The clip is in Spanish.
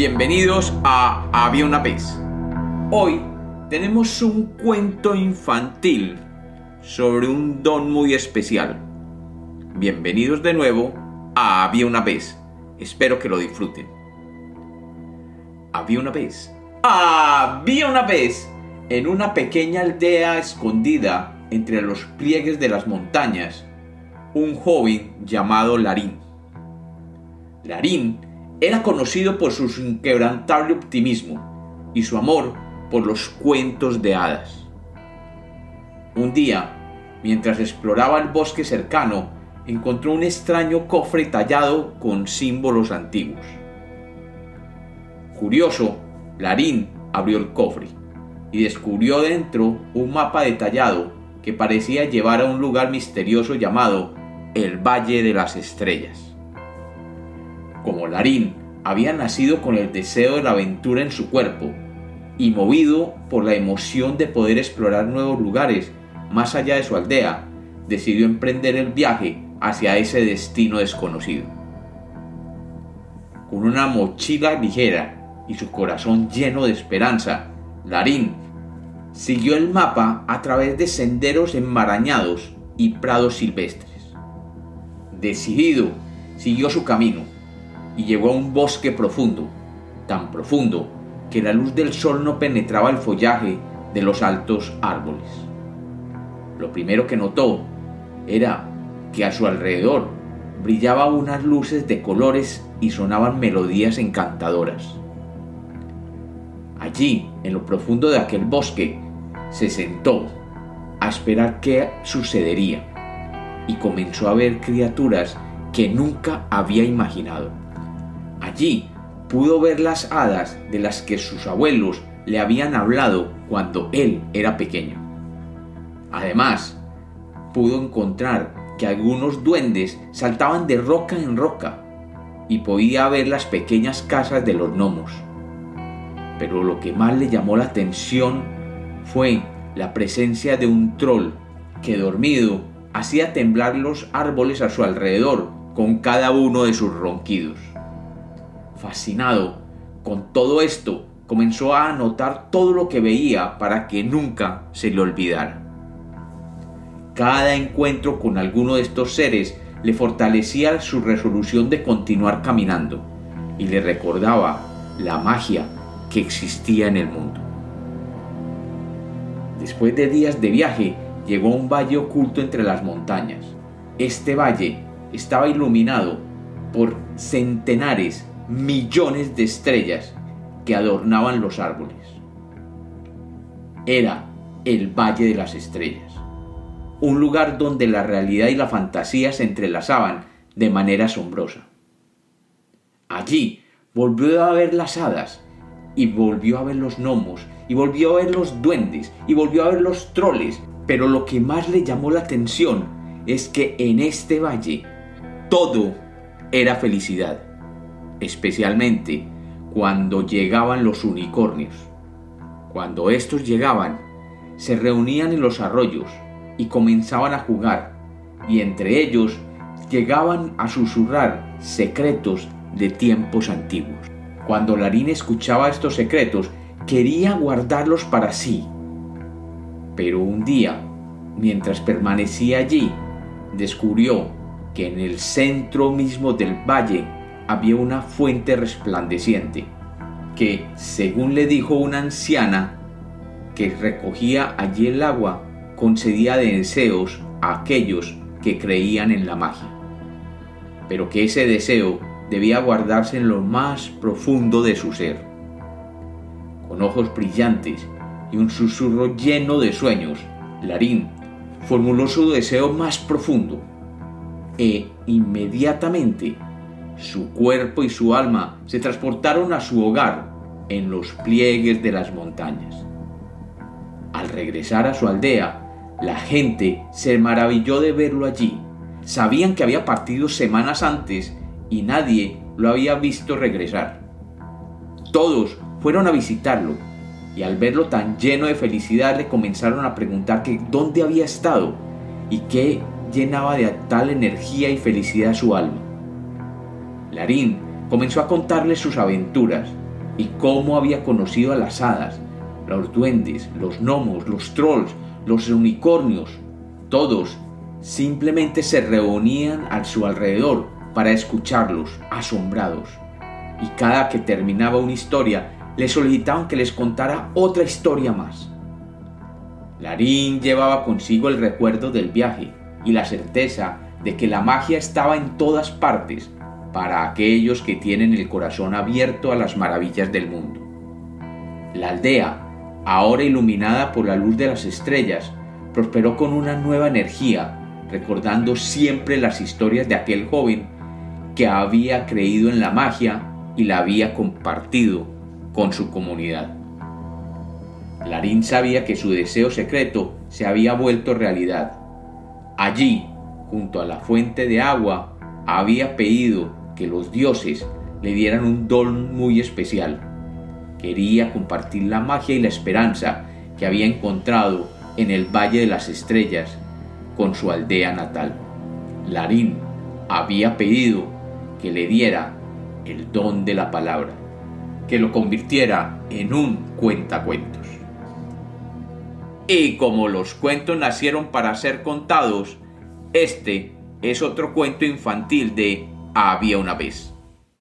Bienvenidos a Había una vez. Hoy tenemos un cuento infantil sobre un don muy especial. Bienvenidos de nuevo a Había una vez. Espero que lo disfruten. Había una vez. Había una vez en una pequeña aldea escondida entre los pliegues de las montañas un joven llamado Larín. Larín era conocido por su inquebrantable optimismo y su amor por los cuentos de hadas. Un día, mientras exploraba el bosque cercano, encontró un extraño cofre tallado con símbolos antiguos. Curioso, Larín abrió el cofre y descubrió dentro un mapa detallado que parecía llevar a un lugar misterioso llamado el Valle de las Estrellas. Larín había nacido con el deseo de la aventura en su cuerpo y movido por la emoción de poder explorar nuevos lugares más allá de su aldea, decidió emprender el viaje hacia ese destino desconocido. Con una mochila ligera y su corazón lleno de esperanza, Larín siguió el mapa a través de senderos enmarañados y prados silvestres. Decidido, siguió su camino y llegó a un bosque profundo, tan profundo que la luz del sol no penetraba el follaje de los altos árboles. Lo primero que notó era que a su alrededor brillaban unas luces de colores y sonaban melodías encantadoras. Allí, en lo profundo de aquel bosque, se sentó a esperar qué sucedería y comenzó a ver criaturas que nunca había imaginado. Allí pudo ver las hadas de las que sus abuelos le habían hablado cuando él era pequeño. Además, pudo encontrar que algunos duendes saltaban de roca en roca y podía ver las pequeñas casas de los gnomos. Pero lo que más le llamó la atención fue la presencia de un troll que dormido hacía temblar los árboles a su alrededor con cada uno de sus ronquidos. Fascinado con todo esto, comenzó a anotar todo lo que veía para que nunca se le olvidara. Cada encuentro con alguno de estos seres le fortalecía su resolución de continuar caminando y le recordaba la magia que existía en el mundo. Después de días de viaje, llegó a un valle oculto entre las montañas. Este valle estaba iluminado por centenares, millones de estrellas que adornaban los árboles. Era el Valle de las Estrellas, un lugar donde la realidad y la fantasía se entrelazaban de manera asombrosa. Allí volvió a ver las hadas y volvió a ver los gnomos y volvió a ver los duendes y volvió a ver los troles pero lo que más le llamó la atención es que en este valle todo era felicidad, especialmente cuando llegaban los unicornios. Cuando estos llegaban, se reunían en los arroyos y comenzaban a jugar, y entre ellos llegaban a susurrar secretos de tiempos antiguos. Cuando Larín escuchaba estos secretos, quería guardarlos para sí, pero un día, mientras permanecía allí, descubrió que en el centro mismo del valle había una fuente resplandeciente, que, según le dijo una anciana que recogía allí el agua, concedía deseos a aquellos que creían en la magia, pero que ese deseo debía guardarse en lo más profundo de su ser. Con ojos brillantes y un susurro lleno de sueños, Larín formuló su deseo más profundo e inmediatamente su cuerpo y su alma se transportaron a su hogar en los pliegues de las montañas. Al regresar a su aldea, la gente se maravilló de verlo allí. Sabían que había partido semanas antes y nadie lo había visto regresar. Todos fueron a visitarlo y al verlo tan lleno de felicidad le comenzaron a preguntar dónde había estado y qué llenaba de tal energía y felicidad su alma. Larín comenzó a contarles sus aventuras y cómo había conocido a las hadas, los duendes, los gnomos, los trolls, los unicornios. Todos simplemente se reunían a su alrededor para escucharlos, asombrados. Y cada que terminaba una historia, le solicitaban que les contara otra historia más. Larín llevaba consigo el recuerdo del viaje y la certeza de que la magia estaba en todas partes para aquellos que tienen el corazón abierto a las maravillas del mundo. La aldea, ahora iluminada por la luz de las estrellas, prosperó con una nueva energía, recordando siempre las historias de aquel joven que había creído en la magia y la había compartido con su comunidad. Larín sabía que su deseo secreto se había vuelto realidad. Allí, junto a la fuente de agua, había pedido que los dioses le dieran un don muy especial. Quería compartir la magia y la esperanza que había encontrado en el Valle de las Estrellas con su aldea natal. Larín había pedido que le diera el don de la palabra, que lo convirtiera en un cuentacuentos. Y como los cuentos nacieron para ser contados, este es otro cuento infantil de Había una vez.